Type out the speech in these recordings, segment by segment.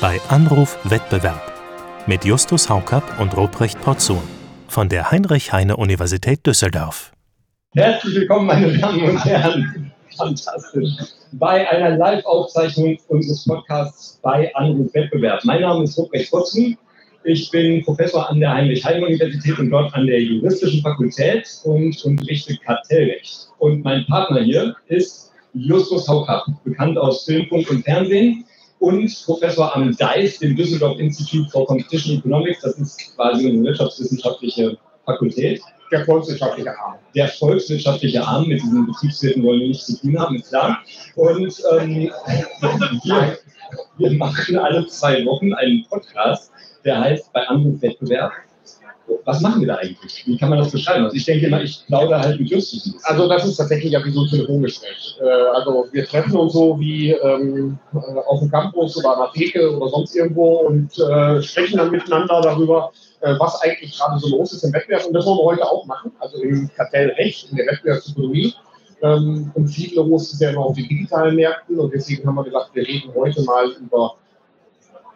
Bei Anruf Wettbewerb mit Justus Haukapp und Ruprecht Porzun von der Heinrich-Heine-Universität Düsseldorf. Herzlich willkommen, meine Damen und Herren. Fantastisch. Bei einer Live-Aufzeichnung unseres Podcasts bei Anruf Wettbewerb. Mein Name ist Ruprecht Potzun. Ich bin Professor an der Heinrich-Heine-Universität und dort an der Juristischen Fakultät und unterrichte Kartellrecht. Und mein Partner hier ist Justus Haukapp, bekannt aus Film, Funk und Fernsehen und Professor am DICE, dem Düsseldorf Institute for Competition Economics. Das ist quasi eine wirtschaftswissenschaftliche Fakultät. Der volkswirtschaftliche Arm. Der volkswirtschaftliche Arm, mit diesen Betriebswirten wollen wir nichts zu tun haben, ist klar. Und ähm, wir, wir machen alle zwei Wochen einen Podcast, der heißt bei Anrufwettbewerb. Was machen wir da eigentlich? Wie kann man das beschreiben? Also ich denke immer, ich plaudere halt mit Justus. Also das ist tatsächlich ja wie so ein Telefongespräch. Äh, also wir treffen uns so wie ähm, äh, auf dem Campus oder an der Theke oder sonst irgendwo und äh, sprechen dann miteinander darüber, äh, was eigentlich gerade so los ist im Wettbewerb. Und das wollen wir heute auch machen, also im Kartellrecht, in der Wettbewerbsökonomie. Ähm, und viel los ist ja immer auf den digitalen Märkten und deswegen haben wir gesagt, wir reden heute mal über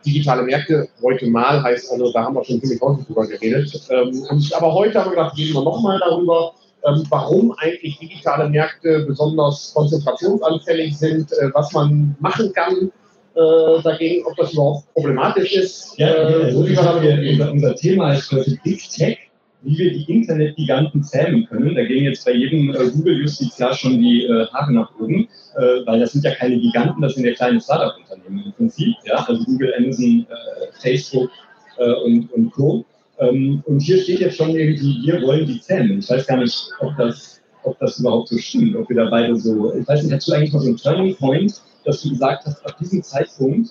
digitale Märkte. Heute mal heißt also, da haben wir schon ziemlich häufig drüber geredet. Ähm, aber heute haben wir gedacht, reden wir nochmal darüber, ähm, warum eigentlich digitale Märkte besonders konzentrationsanfällig sind, äh, was man machen kann äh, dagegen, ob das überhaupt problematisch ist. Ja, äh, also so unser, unser Thema ist heute Big Tech wie wir die Internetgiganten zähmen können. Da gehen jetzt bei jedem äh, Google-Justiziar schon die äh, Haare nach oben, äh, weil das sind ja keine Giganten, das sind ja kleine Startup-Unternehmen im Prinzip. Ja? Also Google, Amazon, äh, Facebook äh, und, und Co. Ähm, und hier steht jetzt schon irgendwie, wir wollen die zähmen. Ich weiß gar nicht, ob das, ob das überhaupt so stimmt, ob wir da beide so, ich weiß nicht, hast du eigentlich mal so einen Turning Point, dass du gesagt hast, ab diesem Zeitpunkt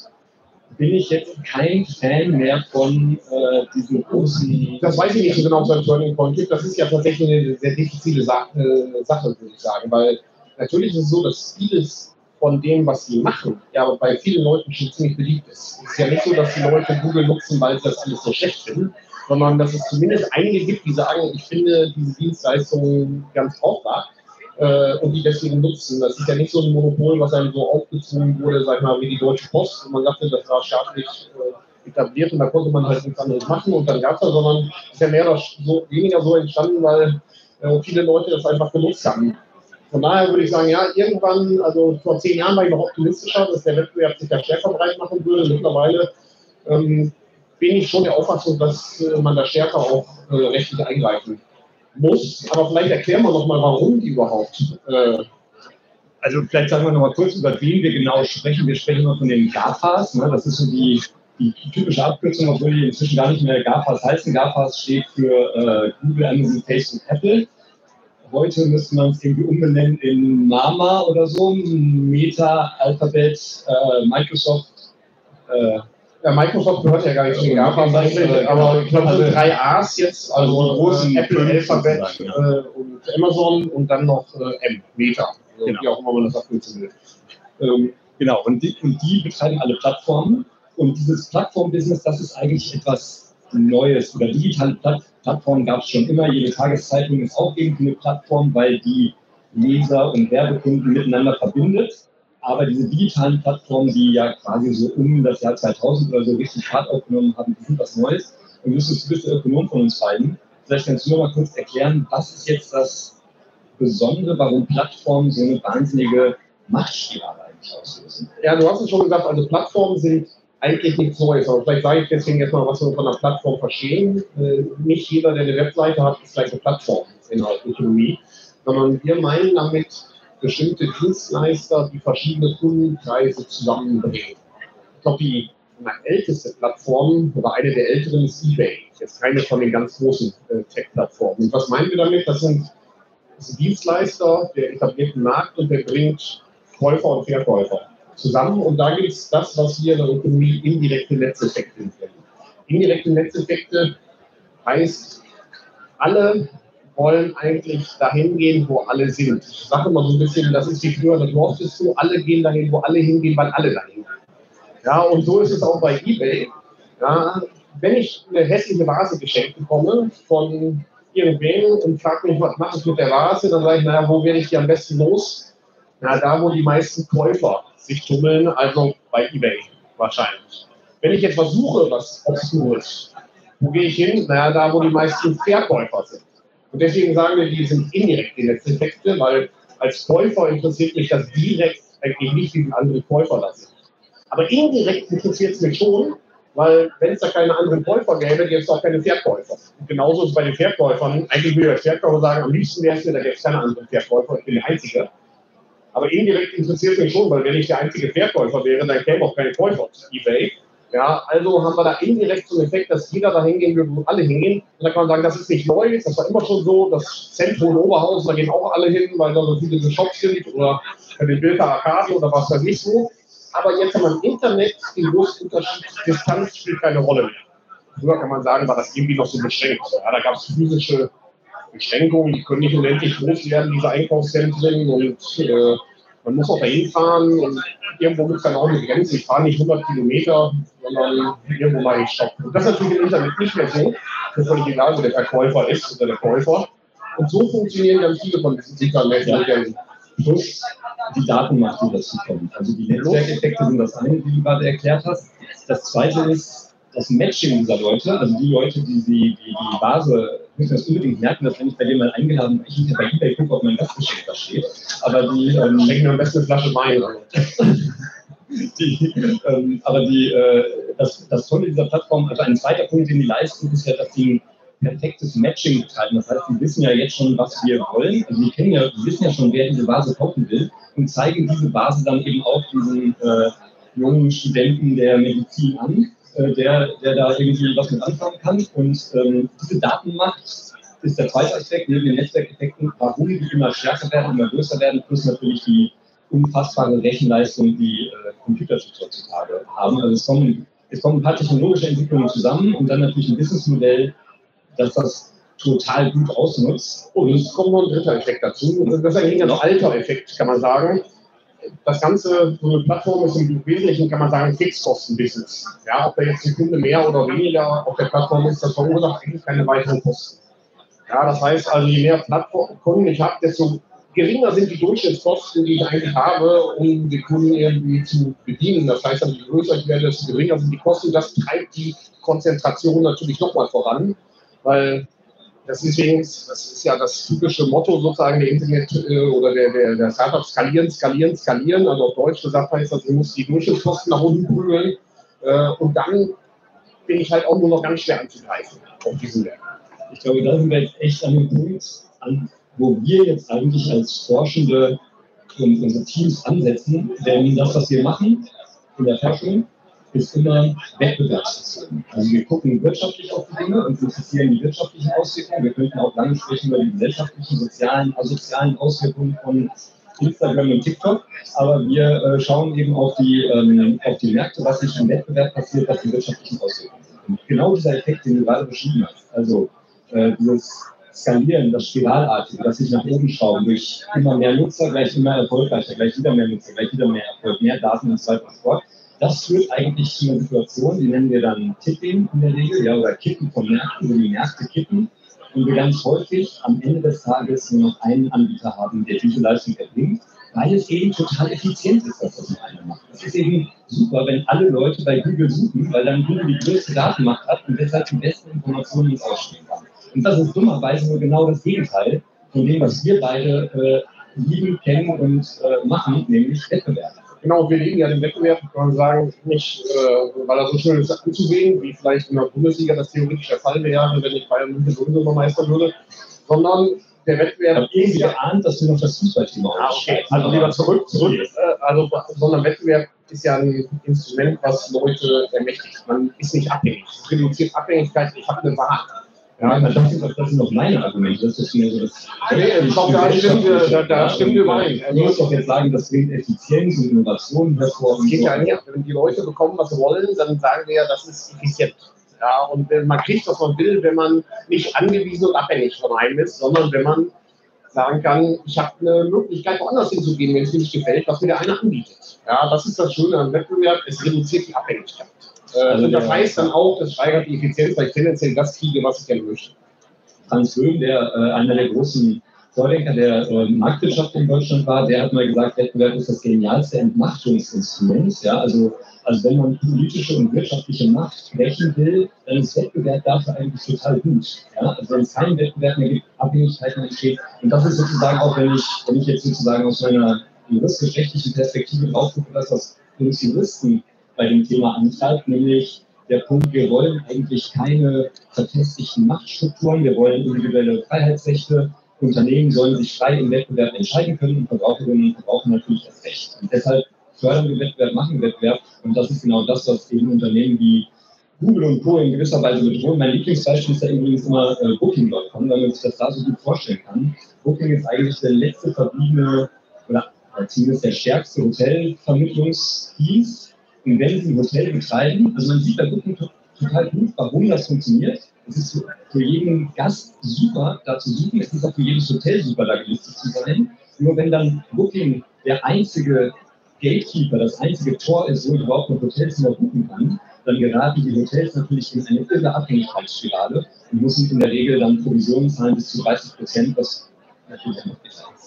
bin ich jetzt kein Fan mehr von äh, diesen großen. Das weiß ich nicht so genau, ob es einen Turning Point gibt. Das ist ja tatsächlich eine sehr diffizile Sache, äh, Sache, würde ich sagen, weil natürlich ist es so, dass vieles von dem, was sie machen, ja bei vielen Leuten schon ziemlich beliebt ist. Es ist ja nicht so, dass die Leute Google nutzen, weil sie das alles so schlecht finden, sondern dass es zumindest einige gibt, die sagen, ich finde diese Dienstleistung ganz brauchbar äh, und die deswegen nutzen. Das ist ja nicht so ein Monopol, was einem so aufgezwungen wurde, sag ich mal, wie die Deutsche Post. Und man dachte, das war staatlich äh, etabliert und da konnte man halt nichts anderes machen und dann gab es das, sondern es ist ja mehr oder so, weniger so entstanden, weil äh, viele Leute das einfach genutzt haben. Von daher würde ich sagen, ja, irgendwann, also vor zehn Jahren war ich noch optimistischer, dass der Wettbewerb sich da stärker breit machen würde. Mittlerweile ähm, bin ich schon der Auffassung, dass äh, man da stärker auch äh, rechtlich eingreifen muss. Aber vielleicht erklären wir noch mal, warum überhaupt. Äh also vielleicht sagen wir noch mal kurz, über wen wir genau sprechen. Wir sprechen noch von den GAFAs. Ne? Das ist so die, die typische Abkürzung, obwohl die inzwischen gar nicht mehr GAFAs heißen. GAFAs steht für äh, Google, Amazon, Facebook, Apple. Heute müsste man es irgendwie umbenennen in Mama oder so, Meta, Alphabet, äh, Microsoft, äh, ja, Microsoft gehört ja gar nicht zu GAFAs eigentlich, aber ich glaube, also drei A's jetzt, also, also großen Apple, Alphabet ja. äh, und Amazon und dann noch äh, M, Meta, also genau. wie auch immer man das abkürzen will. Ähm, genau, und die, und die betreiben alle Plattformen und dieses Plattform-Business, das ist eigentlich etwas Neues oder digitale Platt Plattformen gab es schon immer. Jede Tageszeitung ist auch irgendwie eine Plattform, weil die Leser und Werbekunden miteinander verbindet. Aber diese digitalen Plattformen, die ja quasi so um das Jahr 2000 oder so richtig Fahrt aufgenommen haben, die sind was Neues. Und Justus, du bist der Ökonom von uns beiden. Vielleicht kannst du noch mal kurz erklären, was ist jetzt das Besondere, warum Plattformen so eine wahnsinnige Machtspirale eigentlich auslösen? Ja, du hast es schon gesagt, also Plattformen sind eigentlich nichts Neues. Aber vielleicht sage ich deswegen jetzt mal, was wir von einer Plattform verstehen. Äh, nicht jeder, der eine Webseite hat, ist gleich eine Plattform in der Ökonomie, sondern wir meinen damit bestimmte Dienstleister, die verschiedene Kundenkreise zusammenbringen. Ich glaube, die älteste Plattform oder eine der älteren ist eBay. Jetzt keine von den ganz großen äh, Tech-Plattformen. Und was meinen wir damit? Das sind, das Dienstleister der etablierten Markt und der bringt Käufer und Verkäufer zusammen. Und da gibt es das, was wir in der Ökonomie indirekte Netzeffekte nennen. Indirekte Netzeffekte heißt, alle wollen eigentlich dahin gehen, wo alle sind. Ich sage immer so ein bisschen, das ist früher das Wort ist so, alle gehen dahin, wo alle hingehen, weil alle dahin gehen. Ja, und so ist es auch bei eBay. Ja, wenn ich eine hässliche Vase geschenkt bekomme von irgendwen und frage mich, was mache ich mit der Vase? Dann sage ich, naja, wo werde ich die am besten los? Na, da, wo die meisten Käufer sich tummeln, also bei eBay wahrscheinlich. Wenn ich jetzt versuche, was Obskures, wo gehe ich hin? Naja, da, wo die meisten Verkäufer sind. Und deswegen sagen wir, die sind indirekt die Netzeffekte, weil als Käufer interessiert mich das direkt eigentlich nicht, wie andere Käufer da sind. Aber indirekt interessiert es mich schon, weil wenn es da keine anderen Käufer gäbe, gäbe es auch keine Verkäufer. Und genauso ist es bei den Verkäufern. Eigentlich würde ich Verkäufer sagen, am liebsten wäre es mir, da gäbe es keine anderen Verkäufer, ich bin der Einzige. Aber indirekt interessiert mich schon, weil wenn ich der einzige Verkäufer wäre, dann käme auch keine Käufer zu eBay. Ja, also haben wir da indirekt einen Effekt, dass jeder da hingehen würde, wo alle hingehen. Und da kann man sagen, das ist nicht neu, das war immer schon so. Das Zentrum in Oberhausen, da gehen auch alle hin, weil da so viele Shops sind oder bei den Bilder Arcade oder was weiß ich so. Aber jetzt haben wir im Internet den großen Unterschied, Distanz spielt keine Rolle mehr. Früher kann man sagen, war das irgendwie noch so beschränkt. Ja, da gab es physische Beschränkungen, die können nicht unendlich groß werden, diese Einkaufszentren und äh, man muss auch dahin fahren und irgendwo gibt es dann auch eine Grenze. Ich fahre nicht 100 Kilometer, sondern irgendwo mal stoppen. Und das ist natürlich im Internet nicht mehr so. Das ist völlig egal, wo der Verkäufer ist oder der Käufer. Und so funktionieren ganz viele von diesen Internet-Modellen. Plus die Datenmacht, die dazu kommt. Also die Netzwerkeffekte sind das eine, die du gerade erklärt hast. Das zweite ist, das Matching dieser Leute, also die Leute, die die, die, die Base, ich muss das unbedingt merken, dass wenn ich bei dem mal eingeladen bin, ich nicht bei eBay gucke, ob mein Gastgeschenk da steht, aber die ähm, schenken mir am besten eine Flasche Wein. die, ähm, aber die, äh, das, das Tolle dieser Plattform, also ein zweiter Punkt, den die leisten, ist ja, dass sie ein perfektes Matching betreiben. Das heißt, die wissen ja jetzt schon, was wir wollen. Also die kennen ja, die wissen ja schon, wer diese Base kaufen will und zeigen diese Base dann eben auch diesen äh, jungen Studenten der Medizin an äh, der, der da irgendwie was mit anfangen kann. Und ähm, diese Datenmacht ist der zweite Aspekt, neben den Netzwerkeffekten, warum die immer stärker werden, immer größer werden, plus natürlich die unfassbare Rechenleistung, die äh, Computerchips heutzutage haben. Also es kommen, es kommen ein paar technologische Entwicklungen zusammen und dann natürlich ein Businessmodell, das das total gut ausnutzt. Und es kommt noch ein dritter Effekt dazu. Das ist eigentlich ein ganz alter Effekt, kann man sagen das Ganze, so eine Plattform ist im Wesentlichen, kann man sagen, Fixkosten-Business. Ja, ob da jetzt eine Kunde mehr oder weniger auf der Plattform ist, das verursacht eigentlich keine weiteren Kosten. Ja, das heißt also, je mehr Plattformkunden ich habe, desto geringer sind die Durchschnittskosten, die ich eigentlich habe, um die Kunden irgendwie zu bedienen. Das heißt, also, je größer ich werde, desto geringer sind die Kosten. Das treibt die Konzentration natürlich nochmal voran, weil das ist übrigens, das ist ja das typische Motto sozusagen der Internet äh, oder der, der, der Startup skalieren, skalieren, skalieren. Also auf Deutsch gesagt heißt das, du musst die Durchschnittskosten nach unten prügeln. Äh, und dann bin ich halt auch nur noch ganz schwer anzugreifen auf diesen Wert. Ich glaube, da sind wir jetzt echt an dem Punkt, an, wo wir jetzt eigentlich als Forschende und unsere Teams ansetzen, denn das, was wir machen in der Forschung, ist immer wettbewerbsbezogen. Also wir gucken wirtschaftlich auf die Dinge und interessieren die wirtschaftlichen Auswirkungen. Wir könnten auch lange sprechen über die gesellschaftlichen, sozialen, asozialen Auswirkungen von Instagram und TikTok, aber wir äh, schauen eben auf die, ähm, auf die Märkte, was sich im Wettbewerb passiert, was die wirtschaftlichen Auswirkungen sind. Und genau dieser Effekt, den du gerade beschrieben hast, also äh, dieses Skalieren, das Spiralartige, das sich nach oben schrauben durch immer mehr Nutzer, gleich immer erfolgreicher, gleich wieder mehr Nutzer, gleich wieder mehr Erfolg, mehr Daten und so weiter und so fort, das führt eigentlich zu einer Situation, die nennen wir dann Tipping in der Regel, ja, oder Kippen von Märkten, wo die Märkte kippen und wir ganz häufig am Ende des Tages nur noch einen Anbieter haben, der diese Leistung erbringt, weil es eben total effizient ist, das, was man einer macht. Es ist eben super, wenn alle Leute bei Google suchen, weil dann Google die größte Datenmacht hat und deshalb die besten Informationen ins Ausstehen kann. Und das ist dummerweise nur genau das Gegenteil von dem, was wir beide äh, lieben, kennen und äh, machen, nämlich Wettbewerb. Genau, wir liegen ja den Wettbewerb, kann man sagen, nicht, äh, weil er so schön ist anzusehen, wie vielleicht in der Bundesliga das theoretisch der Fall wäre, wenn ich Bayern München sowieso Meister würde, sondern der Wettbewerb. Ich habe irgendwie geahnt, dass du noch das Fußballthema ah, okay. Also lieber zurück, zurück. Äh, also, sondern Wettbewerb ist ja ein Instrument, was Leute ermächtigt. Man ist nicht abhängig. Es reduziert Abhängigkeit. Ich habe eine Wahl. Ja, das, sind, das sind noch meine Argumente. Das ist mir so das. Nee, da stimmen wir, da, da stimmen wir überein. Also, muss doch jetzt sagen, das bringt Effizienz und Innovation. Es geht ja nicht. Wenn die Leute bekommen, was sie wollen, dann sagen wir ja, das ist effizient. Ja, und man kriegt, was man will, wenn man nicht angewiesen und abhängig von einem ist, sondern wenn man sagen kann, ich habe eine Möglichkeit, woanders hinzugehen, wenn es mir nicht gefällt, was mir der eine anbietet. Ja, das ist das Schöne am Wettbewerb, es reduziert die Abhängigkeit. Äh, also und das heißt dann auch, das steigert die Effizienz, weil ich tendenziell das kriege, was ich gerne möchte. Franz Böhm, der äh, einer der großen Vordenker der äh, Marktwirtschaft in Deutschland war, der hat mal gesagt, Wettbewerb ist das genialste Entmachtungsinstrument. Ja? Also, also wenn man politische und wirtschaftliche Macht brechen will, dann ist Wettbewerb dafür eigentlich total gut. Ja? Also wenn es keinen Wettbewerb mehr gibt, Abhängigkeiten entstehen. Und das ist sozusagen auch, wenn ich, wenn ich jetzt sozusagen aus meiner juristisch-rechtlichen Perspektive drauf gucke, dass das uns Juristen bei dem Thema antreibt, nämlich der Punkt, wir wollen eigentlich keine verfestigten Machtstrukturen, wir wollen individuelle Freiheitsrechte, Unternehmen sollen sich frei im Wettbewerb entscheiden können und Verbraucherinnen und Verbraucher natürlich das Recht. Und deshalb fördern wir Wettbewerb, machen Wettbewerb und das ist genau das, was eben Unternehmen wie Google und Co. in gewisser Weise bedrohen. Mein Lieblingsbeispiel ist ja übrigens immer äh, Booking.com, weil man sich das da so gut vorstellen kann. Booking ist eigentlich der letzte verbliebene oder zumindest der stärkste Hotelvermittlungsdienst und wenn Sie ein Hotel betreiben, also man sieht bei Booking total gut, warum das funktioniert. Es ist für jeden Gast super, da zu suchen. Es ist auch für jedes Hotel super, da gelistet zu sein. Nur wenn dann Booking der einzige Gatekeeper, das einzige Tor ist, wo ich überhaupt noch Hotelzimmer buchen kann, dann geraten die Hotels natürlich in eine irre Abhängigkeitsspirale und müssen in der Regel dann Provisionen zahlen bis zu 30 Prozent, was natürlich noch besser ist.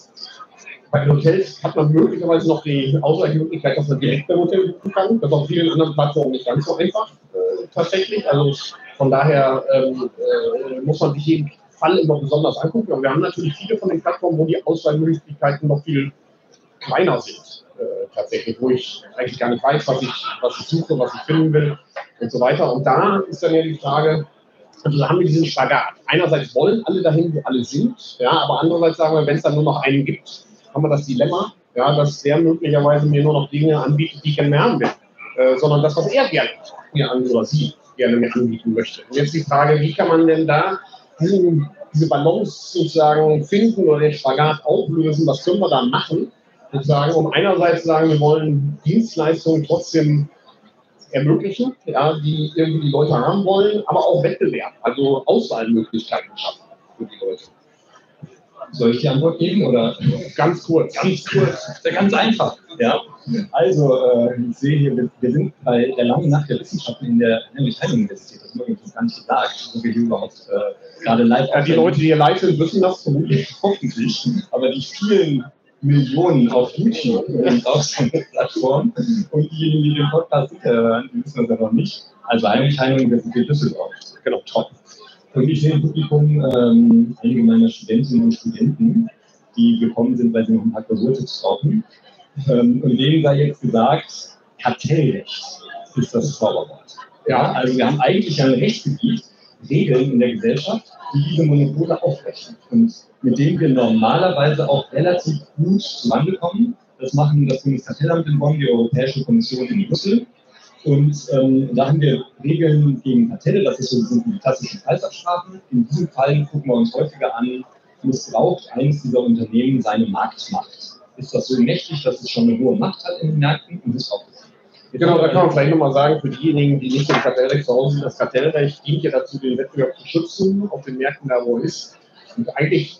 Bei den Hotels hat man möglicherweise noch die Ausweichmöglichkeit, dass man direkt beim Hotel buchen kann. Das ist auf vielen anderen Plattformen nicht ganz so einfach äh, tatsächlich. Also von daher ähm, äh, muss man sich jeden Fall immer besonders angucken. Aber wir haben natürlich viele von den Plattformen, wo die Auswahlmöglichkeiten noch viel kleiner sind. Äh, tatsächlich, wo ich eigentlich gar nicht weiß, was ich, was ich suche, was ich finden will und so weiter. Und da ist dann ja die Frage, also da haben wir diesen Spagat. Einerseits wollen alle dahin, wo alle sind, ja, aber andererseits sagen wir, wenn es dann nur noch einen gibt, haben wir das Dilemma, ja, dass der möglicherweise mir nur noch Dinge anbietet, die ich gerne haben will, äh, sondern das, was er gerne mir an oder sie gerne mir anbieten möchte. Und jetzt die Frage, wie kann man denn da diesen, diese Balance sozusagen finden oder den Spagat auflösen, was können wir da machen, sozusagen, um einerseits zu sagen, wir wollen Dienstleistungen trotzdem ermöglichen, ja, die irgendwie die Leute haben wollen, aber auch Wettbewerb, also Auswahlmöglichkeiten schaffen für die Leute. Soll ich die Antwort geben oder? Ganz kurz. Ganz kurz. Ganz einfach. Ja. Also, äh, ich sehe hier, wir, wir, sind bei der langen Nacht der Wissenschaften in der Heine-Universität. Das habe ich gar nicht gesagt, wo wir hier überhaupt äh, gerade live ja, Die Leute, die hier live sind, wissen das vermutlich hoffentlich. Aber die vielen Millionen auf YouTube und auf so einer Plattform und diejenigen, die den Podcast hören, die wissen das ja noch nicht. Also eigentlich Heine-Universität Düsseldorf. Genau, top. Und ich sehe im Publikum ähm, einige meiner Studentinnen und Studenten, die gekommen sind, weil sie noch ein paar Klausurtipps brauchen. Ähm, und denen sei jetzt gesagt, Kartellrecht ist das Zauberwort. Ja, also wir haben eigentlich ein Rechtsgebiet, Regeln in der Gesellschaft, die diese Monopole aufrechnen und mit denen wir normalerweise auch relativ gut zusammenkommen. Das machen das Bundeskartellamt in Bonn, die Europäische Kommission in Brüssel und ähm, da haben wir Regeln gegen Kartelle, das ist so, sind die klassischen Preisabsprachen. In diesem Fall gucken wir uns häufiger an, missbraucht eines dieser Unternehmen seine Marktmacht. Ist das so mächtig, dass es schon eine hohe Macht hat in den Märkten und missbraucht es? Genau, da kann man vielleicht nochmal sagen, für diejenigen, die nicht im Kartellrecht zu Hause sind, das Kartellrecht dient ja dazu, den Wettbewerb zu schützen auf den Märkten da, wo er ist. Und eigentlich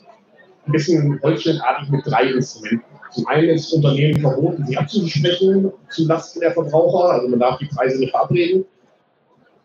ein bisschen holzschnittartig mit drei Instrumenten. Zum einen ist Unternehmen verboten, sie abzusprechen zulasten der Verbraucher, also man darf die Preise nicht verabreden.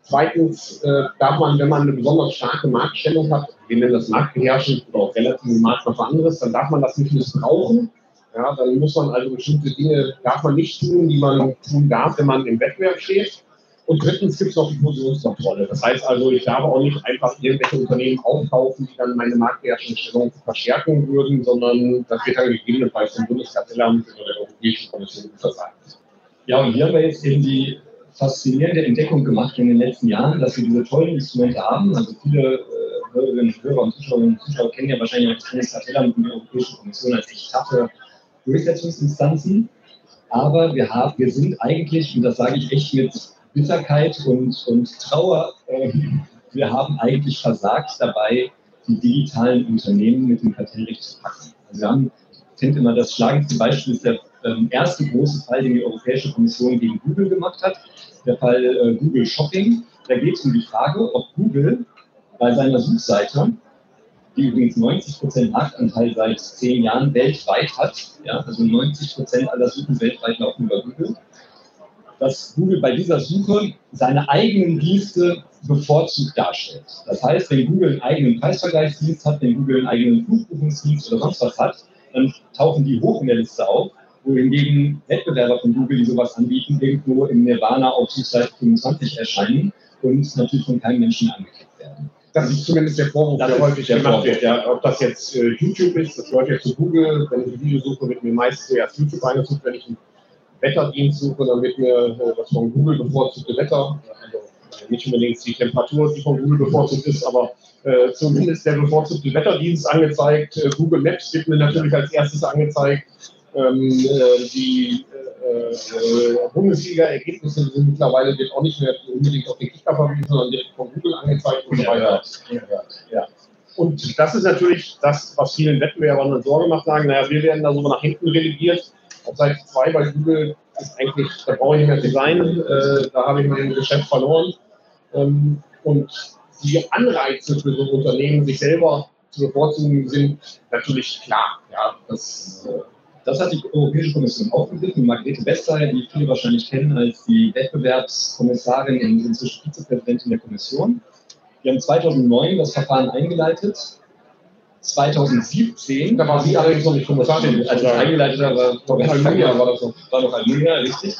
Zweitens äh, darf man, wenn man eine besonders starke Marktstellung hat, wir nennen das Marktbeherrschend oder auch relativ Markt was anderes, dann darf man das nicht missbrauchen. Ja, dann muss man also bestimmte Dinge, darf man nicht tun, die man tun darf, wenn man im Wettbewerb steht. Und drittens gibt es noch die Fusionskontrolle. Das heißt also, ich darf auch nicht einfach irgendwelche Unternehmen aufkaufen, die dann meine Marktbeherrschungsstellung verstärken würden, sondern das wird dann gegebenenfalls vom Bundeskartellamt oder der Europäischen Kommission versagt. Ja, und hier haben wir jetzt eben die faszinierende Entdeckung gemacht in den letzten Jahren, dass wir diese tollen Instrumente haben. Also viele äh, Hörerinnen und Hörer und Zuschauerinnen und Zuschauer kennen ja wahrscheinlich auch das Bundeskartellamt und die Europäische Kommission als echt taffe Durchsetzungsinstanzen. Aber wir, haben, wir sind eigentlich, und das sage ich echt mit Bitterkeit und, und Trauer. Ähm, wir haben eigentlich versagt dabei, die digitalen Unternehmen mit dem Kartellrecht zu packen. Also wir haben, ich finde immer, das schlagendste Beispiel ist der ähm, erste große Fall, den die Europäische Kommission gegen Google gemacht hat, der Fall äh, Google Shopping. Da geht es um die Frage, ob Google bei seiner Suchseite, die übrigens 90% Marktanteil seit zehn Jahren weltweit hat, ja, also 90% aller Suchen weltweit laufen über Google, dass Google bei dieser Suche seine eigenen Dienste bevorzugt darstellt. Das heißt, wenn Google einen eigenen Preisvergleichsdienst hat, wenn Google einen eigenen Flugbuchungsdienst oder sonst was hat, dann tauchen die hoch in der Liste auf, wohingegen Wettbewerber von Google, die sowas anbieten, irgendwo im Nirvana auf Suchseite 25 erscheinen und natürlich von keinem Menschen angeklickt werden. Das ist zumindest der Vorwurf, Das der häufig gemacht wird. Ja, ob das jetzt äh, YouTube ist, das gehört ja zu Google. Wenn ich eine Videosuche wird mir meist zuerst YouTube eingesucht. Wenn ich einen Wetterdienst suche, dann wird mir äh, das von Google bevorzugte Wetter, also äh, nicht unbedingt die Temperatur, die von Google bevorzugt ist, aber äh, zumindest der bevorzugte Wetterdienst angezeigt. Äh, Google Maps wird mir natürlich als erstes angezeigt. Ähm, äh, die äh, äh, Bundesliga-Ergebnisse sind mittlerweile wird auch nicht mehr unbedingt auf den Kicker verwiesen, sondern direkt von Google angezeigt und so weiter. Ja. Und das ist natürlich das, was vielen Wettbewerbern dann Sorge macht, sagen, naja, wir werden da so nach hinten relegiert. Auf Seite 2 bei Google ist eigentlich, da brauche ich nicht mehr sein, äh, da habe ich mein Geschäft verloren. Ähm, und die Anreize für so ein Unternehmen, sich selber zu bevorzugen, sind natürlich klar. Ja, das, äh, Das hat die Europäische Kommission aufgegriffen. Margrethe Vestager, die viele wahrscheinlich kennen als die Wettbewerbskommissarin und inzwischen Vizepräsidentin der Kommission. Die haben 2009 das Verfahren eingeleitet. 2017, da war sie allerdings noch nicht Kommissarin. als es eingeleitet war, war Vestager, war das so. war noch Almunia, richtig.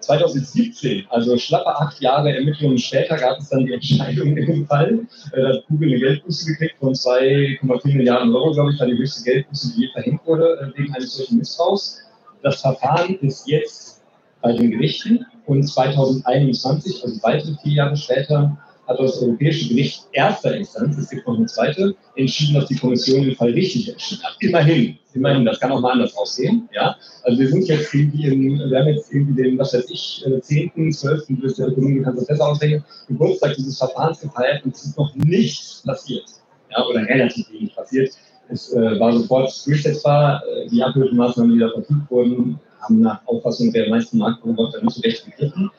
2017, also schlappe acht Jahre Ermittlungen später, gab es dann die Entscheidung in dem Fall. Äh, Da hat Google eine Geldbuße gekriegt von 2,4 Milliarden Euro, glaube ich, war die höchste Geldbuße, die je verhängt wurde, äh, wegen eines solchen Missbrauchs. Das Verfahren ist jetzt bei den Gerichten und 2021, also weitere vier Jahre später, hat das Europäische Gericht erster Instanz, es gibt noch eine zweite, entschieden, dass die Kommission den Fall richtig entschieden hat. Immerhin, immerhin, das kann auch mal anders aussehen. Ja? Also wir sind jetzt irgendwie im, wir haben jetzt irgendwie den, was weiß ich, äh, 10., 12., du bist der Ökonomie, kannst das besser ausrechnen, Geburtstag dieses Verfahrens gefeiert und es ist noch nichts passiert. Ja, oder relativ wenig passiert. Es äh, war sofort durchsetzbar. Äh, die Abhilfemaßnahmen, die da verfügt wurden, haben nach Auffassung der meisten Marktbeobachter nicht so recht gegriffen.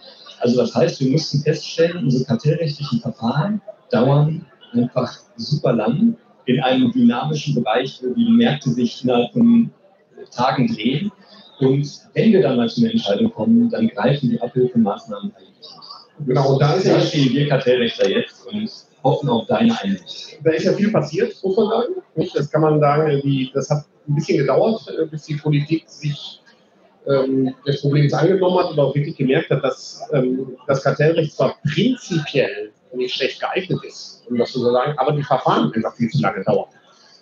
Also das heißt, wir mussten feststellen, unsere kartellrechtlichen Verfahren dauern einfach super lang in einem dynamischen Bereich, wo die Märkte sich innerhalb von Tagen drehen. Und wenn wir dann mal zu einer Entscheidung kommen, dann greifen die Abhilfemaßnahmen eigentlich nicht. Genau, und da ist ja stehen wir Kartellrechter jetzt und hoffen auf deine Einsicht. da ist ja viel passiert, muss man sagen. Das kann man sagen, das hat ein bisschen gedauert, äh, bis die Politik sich ähm, des Problems angenommen hat und auch wirklich gemerkt hat, dass ähm, das Kartellrecht zwar prinzipiell nicht schlecht geeignet ist, um das so zu sagen, aber die Verfahren einfach viel zu lange dauern.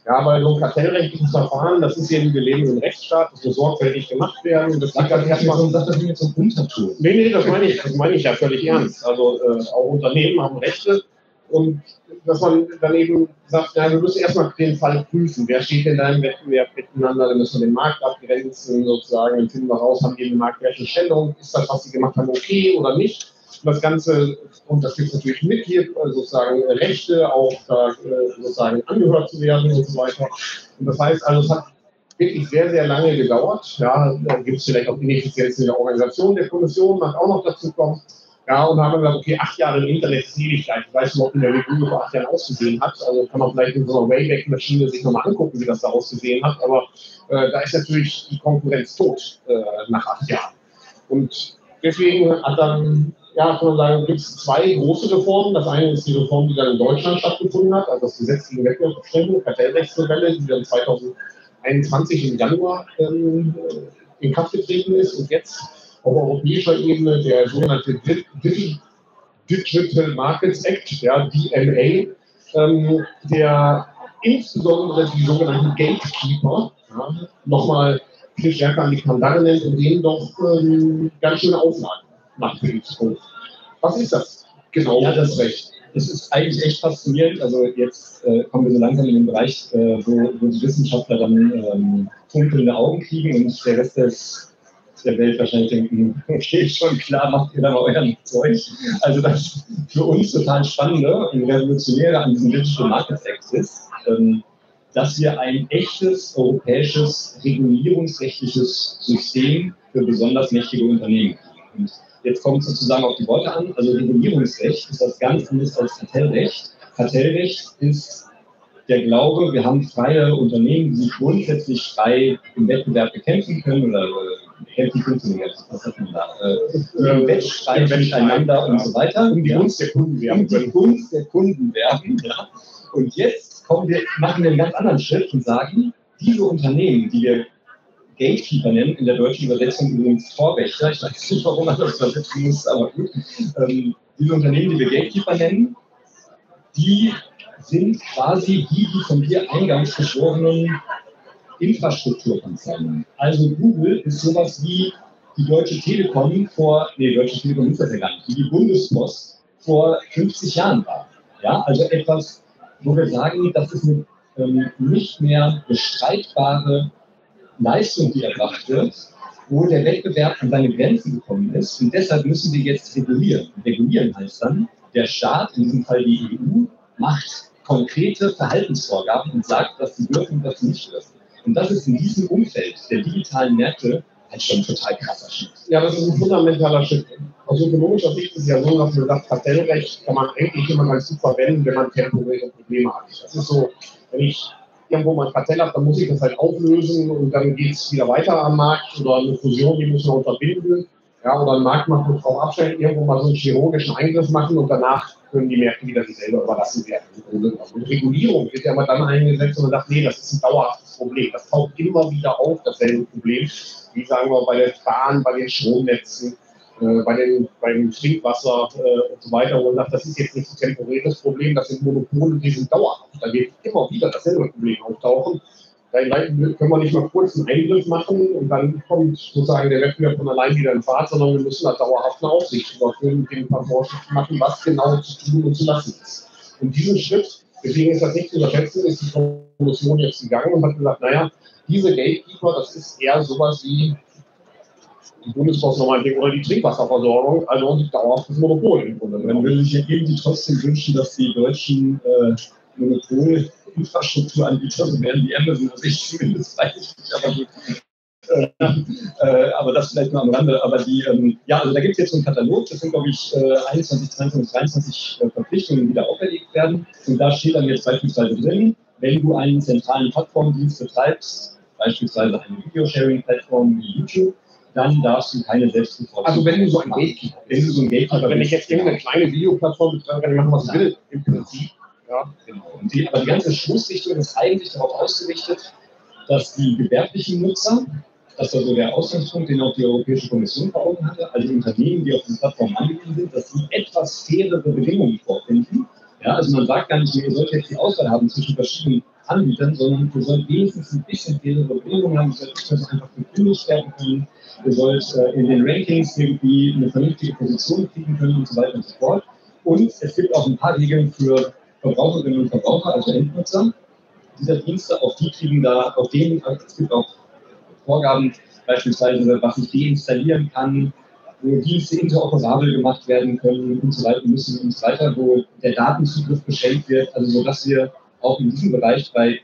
Ja, weil so ein kartellrechtliches Verfahren, das ist eben, wir leben im Rechtsstaat, das muss sorgfältig gemacht werden. Das liegt dann das erstmal erstmal, sag das mit so einem Unterton. Nee, nee, das meine ich, das meine ich ja völlig ernst. Also äh, auch Unternehmen haben Rechte und dass man dann eben sagt, ja, wir müssen erstmal den Fall prüfen. Wer steht denn da im Wettbewerb miteinander? Dann müssen wir den Markt abgrenzen, sozusagen. Dann finden wir raus, haben die eine marktwerte Stellung? Ist das, was sie gemacht haben, okay oder nicht? Und das Ganze, und das gibt natürlich mit hier äh, sozusagen Rechte, auch da äh, sozusagen angehört zu werden und so weiter. Und das heißt, also es hat wirklich sehr, sehr lange gedauert. Ja, da gibt es vielleicht auch Ineffizienzen in der Organisation der Kommission, mag auch noch dazu kommen. Ja, und haben wir gesagt, okay, acht Jahre im Internet ist Ewigkeit. Ich weiß nicht mehr, wie Google vor acht Jahren ausgesehen hat. Also kann man vielleicht in so einer Wayback-Maschine sich nochmal angucken, wie das da ausgesehen hat. Aber äh, da ist natürlich die Konkurrenz tot äh, nach acht Jahren. Und deswegen hat dann, ja, kann man sagen, gibt es zwei große Reformen. Das eine ist die Reform, die dann in Deutschland stattgefunden hat, also das Gesetz gegen Wettbewerbsbeschränkung, Kartellrechtsnovelle, die dann 2021 im Januar ähm, in Kraft getreten ist und jetzt auf europäischer Ebene der sogenannte Di- Di- Digital Markets Act, ja, DMA, ähm, der insbesondere die sogenannten Gatekeeper nochmal viel stärker an die Kandare nennt und denen doch ähm, ganz schöne Auflagen macht für die Zukunft. Was ist das? Genau, Ja, das- Recht. Es ist eigentlich echt faszinierend. Also jetzt äh, kommen wir so langsam in den Bereich, äh, wo, wo die Wissenschaftler dann ähm, funkelnde Augen kriegen und der Rest des, der Welt wahrscheinlich denken, okay, schon klar, macht ihr da mal euren Zeug. Also das für uns total Spannende und Revolutionäre an diesem Digital Markets Act ist, ähm, dass wir ein echtes europäisches regulierungsrechtliches System für besonders mächtige Unternehmen kriegen. Und Jetzt kommt es sozusagen auf die Worte an. Also Regulierungsrecht ist das ganz anders als Kartellrecht. Kartellrecht ist der Glaube, wir haben freie Unternehmen, die sich grundsätzlich frei im Wettbewerb bekämpfen können oder äh, Kämpfen funktioniert. Was hat man da? Äh, Wettstreit miteinander und so weiter. Um die Gunst der Kunden werben. Um die Gunst der Kunden werben. Ja. Und jetzt kommen wir, machen wir einen ganz anderen Schritt und sagen, diese Unternehmen, die wir Gatekeeper nennen, in der deutschen Übersetzung übrigens Vorwächter, ich weiß nicht, warum man das übersetzen muss, aber gut, ähm, diese Unternehmen, die wir Gatekeeper nennen, die sind quasi die, die von dir eingangs beschworenen Infrastrukturkonzerne. Also Google ist sowas wie die Deutsche Telekom vor, nee, Deutsche Telekom ist das ja gar nicht, wie die Bundespost vor 50 Jahren war. Ja, also etwas, wo wir sagen, das ist eine ähm, nicht mehr bestreitbare Leistung, die erbracht wird, wo der Wettbewerb an seine Grenzen gekommen ist. Und deshalb müssen wir jetzt regulieren. Regulieren heißt dann, der Staat, in diesem Fall die EU, macht konkrete Verhaltensvorgaben und sagt, was sie dürfen und was sie nicht dürfen. Und das ist in diesem Umfeld der digitalen Märkte halt schon ein total krasser Schritt. Ja, das ist ein fundamentaler Schritt. Aus ökonomischer Sicht ist es ja so, dass man sagt, Kartellrecht kann man eigentlich immer ganz gut verwenden, wenn man temporäre Probleme hat. Das ist so, wenn ich irgendwo mal ein Kartell habe, dann muss ich das halt auflösen und dann geht es wieder weiter am Markt oder eine Fusion, die muss man unterbinden. Ja, oder ein Markt macht uns drauf abstellen, irgendwo mal so einen chirurgischen Eingriff machen und danach können die Märkte wieder sich selber überlassen werden. Und Regulierung wird ja immer dann eingesetzt und man sagt, nee, das ist ein dauerhaftes Problem. Das taucht immer wieder auf, dasselbe Problem. Wie sagen wir bei der Bahn, bei den Stromnetzen, äh, bei den, beim Trinkwasser äh, und so weiter. Und sagt, das ist jetzt nicht ein temporäres Problem, das sind Monopole, die sind dauerhaft. Da wird immer wieder dasselbe Problem auftauchen. Da können wir nicht mal kurz einen Eingriff machen und dann kommt sozusagen der Wettbewerb von allein wieder in Fahrt, sondern wir müssen da dauerhaft eine Aufsicht überführen, mit dem ein paar Vorschriften machen, was genau zu tun und zu lassen ist. Und diesen Schritt, deswegen ist das nicht zu unterschätzen, ist die Kommission jetzt gegangen und hat gesagt, naja, diese Gatekeeper, das ist eher sowas wie die Bundespost nochmal oder die Trinkwasserversorgung, also ein dauerhaftes Monopol im Grunde. Man würde sich ja irgendwie trotzdem wünschen, dass die deutschen äh, Monopolinfrastrukturanbieter so werden wie Amazon, also ich zumindest weiß ich nicht, aber gut. Äh, äh, aber das vielleicht nur am Rande. Aber die, ähm, ja, also da gibt es jetzt so einen Katalog, das sind, glaube ich, äh, 21, 22, 23 äh, Verpflichtungen, die da auferlegt werden. Und da steht dann jetzt beispielsweise drin, wenn du einen zentralen Plattformdienst betreibst, beispielsweise eine Videosharing-Plattform wie YouTube, dann darfst du keine Selbstbevorzugung Also wenn du so ein Gatekeeper wenn du so ein Gatekeeper also wenn ich jetzt irgendeine kleine Videoplattform betreibe, kann ich machen, was ich will, im Prinzip. Ja, genau. Und die, aber die ganze Schlussrichtung ist eigentlich darauf ausgerichtet, dass die gewerblichen Nutzer, das war so der Ausgangspunkt, den auch die Europäische Kommission vor Augen hatte, also Unternehmen, die auf diese Plattform angewiesen sind, dass sie etwas fairere Bedingungen vorfinden. Ja, also man sagt gar nicht ihr sollt jetzt die Auswahl haben zwischen verschiedenen Anbietern, sondern ihr sollt wenigstens ein bisschen fairere Bedingungen haben, ihr sollt einfach gekündigt werden können, ihr sollt äh, in den Rankings irgendwie eine vernünftige Position kriegen können und so weiter und so fort. Und es gibt auch ein paar Regeln für Verbraucherinnen und Verbraucher, also Endnutzer dieser Dienste. Auch die kriegen da, auf denen, es gibt auch Vorgaben, beispielsweise, was ich deinstallieren kann, wo Dienste interoperabel gemacht werden können und so weiter müssen und so weiter, wo der Datenzugriff beschränkt wird, also so dass wir auch in diesem Bereich bei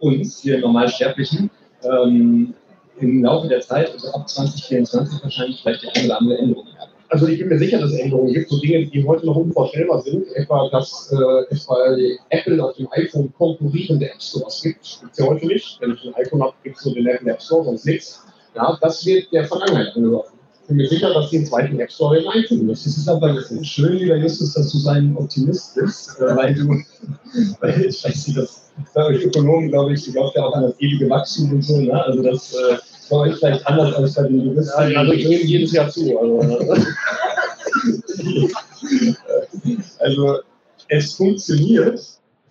uns, hier Normalsterblichen, ähm, im Laufe der Zeit, also ab 2024 wahrscheinlich vielleicht die eine oder andere Änderung haben. Also ich bin mir sicher, dass es Änderungen gibt, so Dinge, die heute noch unvorstellbar sind, etwa, dass äh, es bei Apple auf dem iPhone konkurrierende App Stores gibt. Gibt es ja heute nicht. Wenn ich ein iPhone habe, gibt es nur den Apple App Store, sonst nichts. Ja, das wird der Vergangenheit angehören. Ich bin mir sicher, dass die den zweiten App Store eben einfügen Das ist aber schön, lieber Justus, dass du sein Optimist bist, äh, weil du, weil ich weiß nicht, dass bei euch Ökonomen, glaube ich, glaubt ja auch an das ewige Wachstum und so, ne? Also das äh, bei euch vielleicht anders als bei den Juristen. Ja, also ich nehme jedes Jahr zu. Also, ne? also es funktioniert,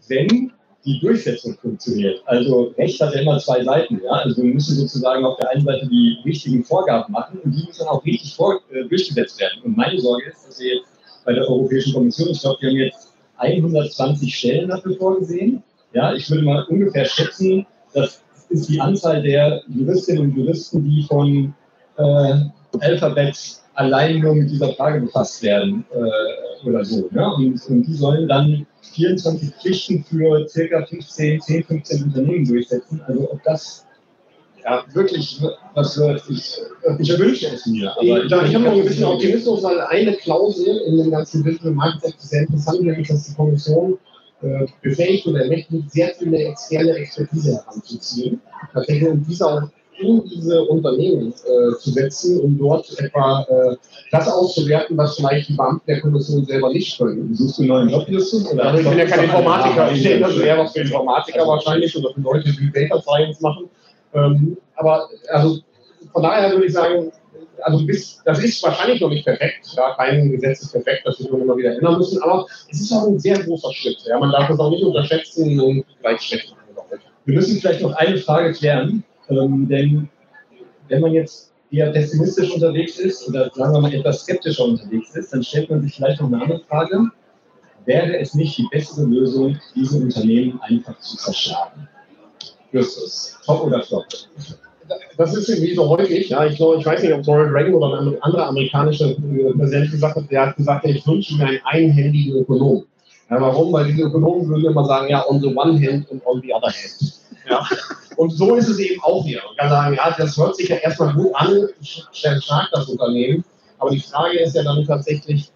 wenn die Durchsetzung funktioniert. Also Recht hat ja immer zwei Seiten. Ja? Also wir müssen sozusagen auf der einen Seite die richtigen Vorgaben machen und die müssen auch richtig vor, äh, durchgesetzt werden. Und meine Sorge ist, dass wir jetzt bei der Europäischen Kommission, ich glaube, wir haben jetzt 120 Stellen dafür vorgesehen. Ja, ich würde mal ungefähr schätzen, das ist die Anzahl der Juristinnen und Juristen, die von äh, Alphabet allein nur mit dieser Frage befasst werden äh, oder so. Ne? Und, und die sollen dann 24 Pflichten für circa 15, 10, 15 Unternehmen durchsetzen. Also ob das ja, wirklich was wird, ich, ich wünsche es mir. Aber ich, ich, ich habe noch ein bisschen Optimismus, weil eine Klausel in dem ganzen Digital Market sehr interessant, nämlich dass die Kommission äh, befähigt oder ermächtigt, sehr viele externe Expertise heranzuziehen. Tatsächlich um dieser in diese Unternehmen äh, zu setzen, um dort etwa äh, das auszuwerten, was vielleicht die Beamten der Kommission selber nicht können. Suchst du einen neuen Job, Justus? Also ich bin ja kein Informatiker, ich denke, das wäre was für Informatiker also, wahrscheinlich oder für Leute, die Data Science machen. Ähm, aber also von daher würde ich sagen, also bis, das ist wahrscheinlich noch nicht perfekt. Ja, kein Gesetz ist perfekt, das wir immer wieder ändern müssen, aber es ist auch ein sehr großer Schritt. Ja, man darf das auch nicht unterschätzen und gleich schlecht machen. Wir müssen vielleicht noch eine Frage klären, ähm, denn wenn man jetzt eher pessimistisch unterwegs ist oder sagen wir mal etwas skeptischer unterwegs ist, dann stellt man sich vielleicht noch eine andere Frage. Wäre es nicht die bessere Lösung, diese Unternehmen einfach zu zerschlagen? Justus, top oder flop? Das ist irgendwie so häufig. Ja, ich, ich weiß nicht, ob Ronald Reagan oder ein anderer amerikanischer äh, Präsident gesagt hat, der hat gesagt, ich wünsche mir einen einhändigen Ökonom. Ja, warum? Weil diese Ökonomen würden immer sagen, ja, on the one hand und on the other hand. Ja. Und so ist es eben auch hier. Man kann sagen, ja, das hört sich ja erstmal gut an, stark das Unternehmen. Aber die Frage ist ja dann tatsächlich,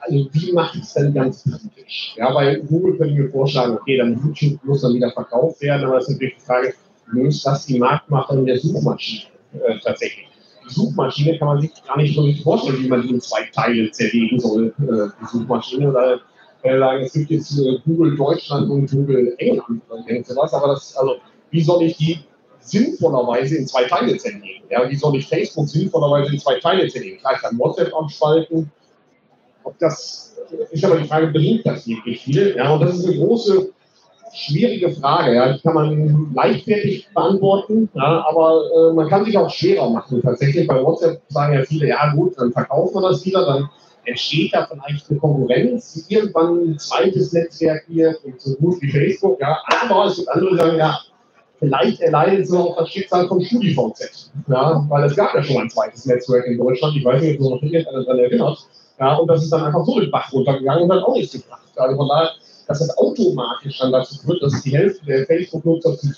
also wie mache ich es denn ganz praktisch? Ja, bei Google könnte mir vorschlagen, okay, dann muss dann wieder verkauft werden, aber das ist natürlich die Frage, löst das die Marktmacherin der Suchmaschine äh, tatsächlich. Die Suchmaschine kann man sich gar nicht so richtig vorstellen, wie man die in zwei Teile zerlegen soll, äh, die Suchmaschine. Oder äh, es gibt jetzt äh, Google Deutschland und Google England oder sowas, aber das, also, wie soll ich die sinnvollerweise in zwei Teile zerlegen? Ja, wie soll ich Facebook sinnvollerweise in zwei Teile zerlegen? Klar, ich kann WhatsApp abspalten. Ob das ist aber die Frage, bringt das wirklich viel? Ja, und das ist eine große schwierige Frage. Ja. Die kann man leichtfertig beantworten, ja, aber äh, man kann sich auch schwerer machen. Tatsächlich bei WhatsApp sagen ja viele, ja gut, dann verkaufen wir das wieder, dann entsteht da vielleicht eine Konkurrenz, irgendwann ein zweites Netzwerk und so gut wie Facebook. Ja. Aber es gibt andere, die sagen, ja, vielleicht erleidet es auch das Schicksal von StudiVZ. Ja, weil es gab ja schon ein zweites Netzwerk in Deutschland. Ich weiß nicht, ob sich noch irgendjemand daran erinnert. Ja, und das ist dann einfach so den Bach runtergegangen und hat auch nichts gebracht. Also von daher dass das automatisch dann dazu führt, dass die Hälfte der Facebook-Nutzer zu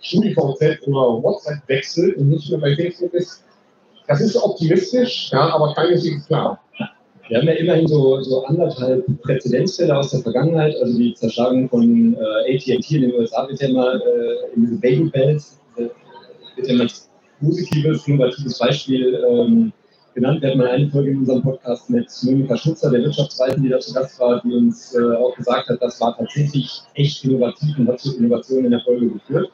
StudiVZ oder WhatsApp wechselt und nicht mehr bei Facebook ist. Das ist optimistisch, ja, aber keineswegs klar. Wir haben ja immerhin so, so anderthalb Präzedenzfälle aus der Vergangenheit, also die Zerschlagung von äh, AT&T in den USA wird ja immer äh, in diese Baby Bells, äh, wird ja als positives, innovatives Beispiel ähm, genannt. Wir hatten mal eine Folge in unserem Podcast mit Monika Schutzer, der Wirtschaftsweisen, die da zu Gast war, die uns äh, auch gesagt hat, das war tatsächlich echt innovativ und hat zu Innovationen in der Folge geführt.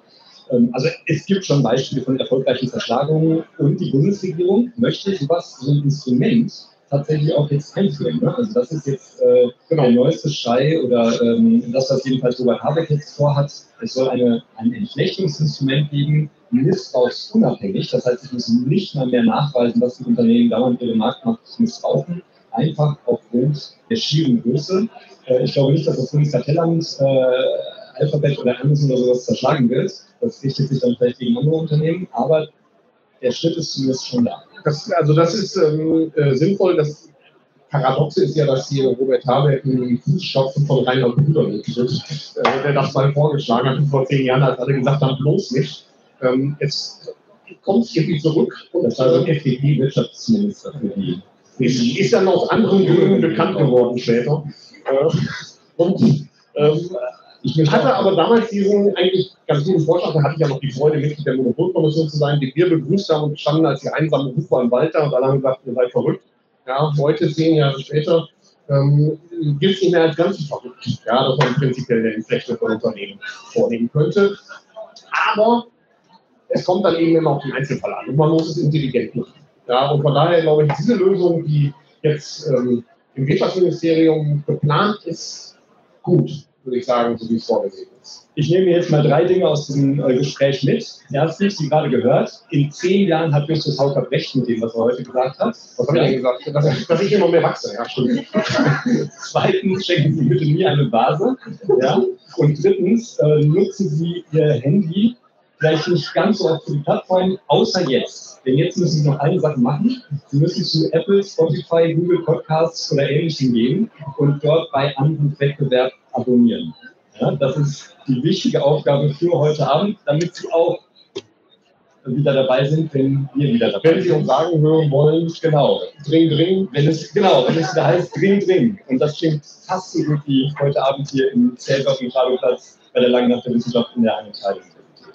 Ähm, also es gibt schon Beispiele von erfolgreichen Zerschlagungen und die Bundesregierung möchte sowas, so ein Instrument tatsächlich auch jetzt einführen. Ne? Also das ist jetzt äh, genau. der neueste Schrei oder ähm, das, was jedenfalls Robert Habeck jetzt vorhat. Es soll eine, ein Entflechtungsinstrument geben, missbrauchsunabhängig. Das heißt, ich muss nicht mal mehr nachweisen, dass die Unternehmen dauernd ihre Marktmacht missbrauchen, einfach aufgrund der schieren Größe. Äh, ich glaube nicht, dass das Bundeskartellamt äh, Alphabet oder Amazon oder sowas zerschlagen wird. Das richtet sich dann vielleicht gegen andere Unternehmen, aber der Schritt ist zumindest schon da. Das, also das ist ähm, äh, sinnvoll. Das Paradoxe ist ja, dass hier Robert Habeck einen Fußstapfen von Rainer Brüder mittritt, äh, der das mal vorgeschlagen hat vor zehn Jahren, als alle gesagt haben, bloß nicht. Ähm, jetzt kommt es irgendwie zurück. Und das war so ein FDP-Wirtschaftsminister für die. Ist, ist dann aus anderen Gründen bekannt geworden später. Äh, und ähm, ich hatte aber damals diesen eigentlich ganz guten Vorschlag, da hatte ich ja noch die Freude, Mitglied der Monopolkommission zu sein, die wir begrüßt haben und standen als die einsamen Rufer im Walter und alle haben gesagt, ihr seid verrückt. Ja, heute, zehn Jahre später, ähm, gilt es nicht mehr als ganz verrückt, ja, dass man prinzipiell eine Entflechtung von Unternehmen vornehmen könnte. Aber es kommt dann eben immer auf den Einzelfall an und man muss es intelligent machen. Ja, und von daher glaube ich, diese Lösung, die jetzt ähm, im Wirtschaftsministerium geplant ist, gut, würde ich sagen, so wie es vorgesehen ist. Ich nehme jetzt mal drei Dinge aus diesem äh, Gespräch mit. Erstens, wie gerade gehört, in zehn Jahren hat Justus Haukap recht mit dem, was er heute gesagt hat. Was habe ich denn gesagt? Dass, dass, ich immer mehr wachse, ja, stimmt. Zweitens, schenken Sie bitte nie eine Vase. Ja? Und drittens, äh, nutzen Sie Ihr Handy vielleicht nicht ganz so oft für die Plattform, außer jetzt. Denn jetzt müssen Sie noch eine Sache machen. Sie müssen zu Apple, Spotify, Google Podcasts oder Ähnlichem gehen und dort bei Anrufwettbewerb abonnieren. Ja, das ist die wichtige Aufgabe für heute Abend, damit Sie auch wieder dabei sind, wenn wir wieder dabei sind. Wenn Sie uns sagen hören wollen, genau, dring, dring, wenn es, genau, wenn es da heißt, dring, dring. Und das klingt fast so gut wie heute Abend hier im Zeltdorf im Radoplatz bei der Langen Nacht der Wissenschaft in der Einteilung.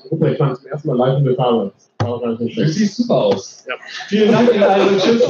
Super, ich fand zum ersten Mal live in der Farbe. Du siehst super aus. Ja. Vielen Dank, ihr alle. Tschüss.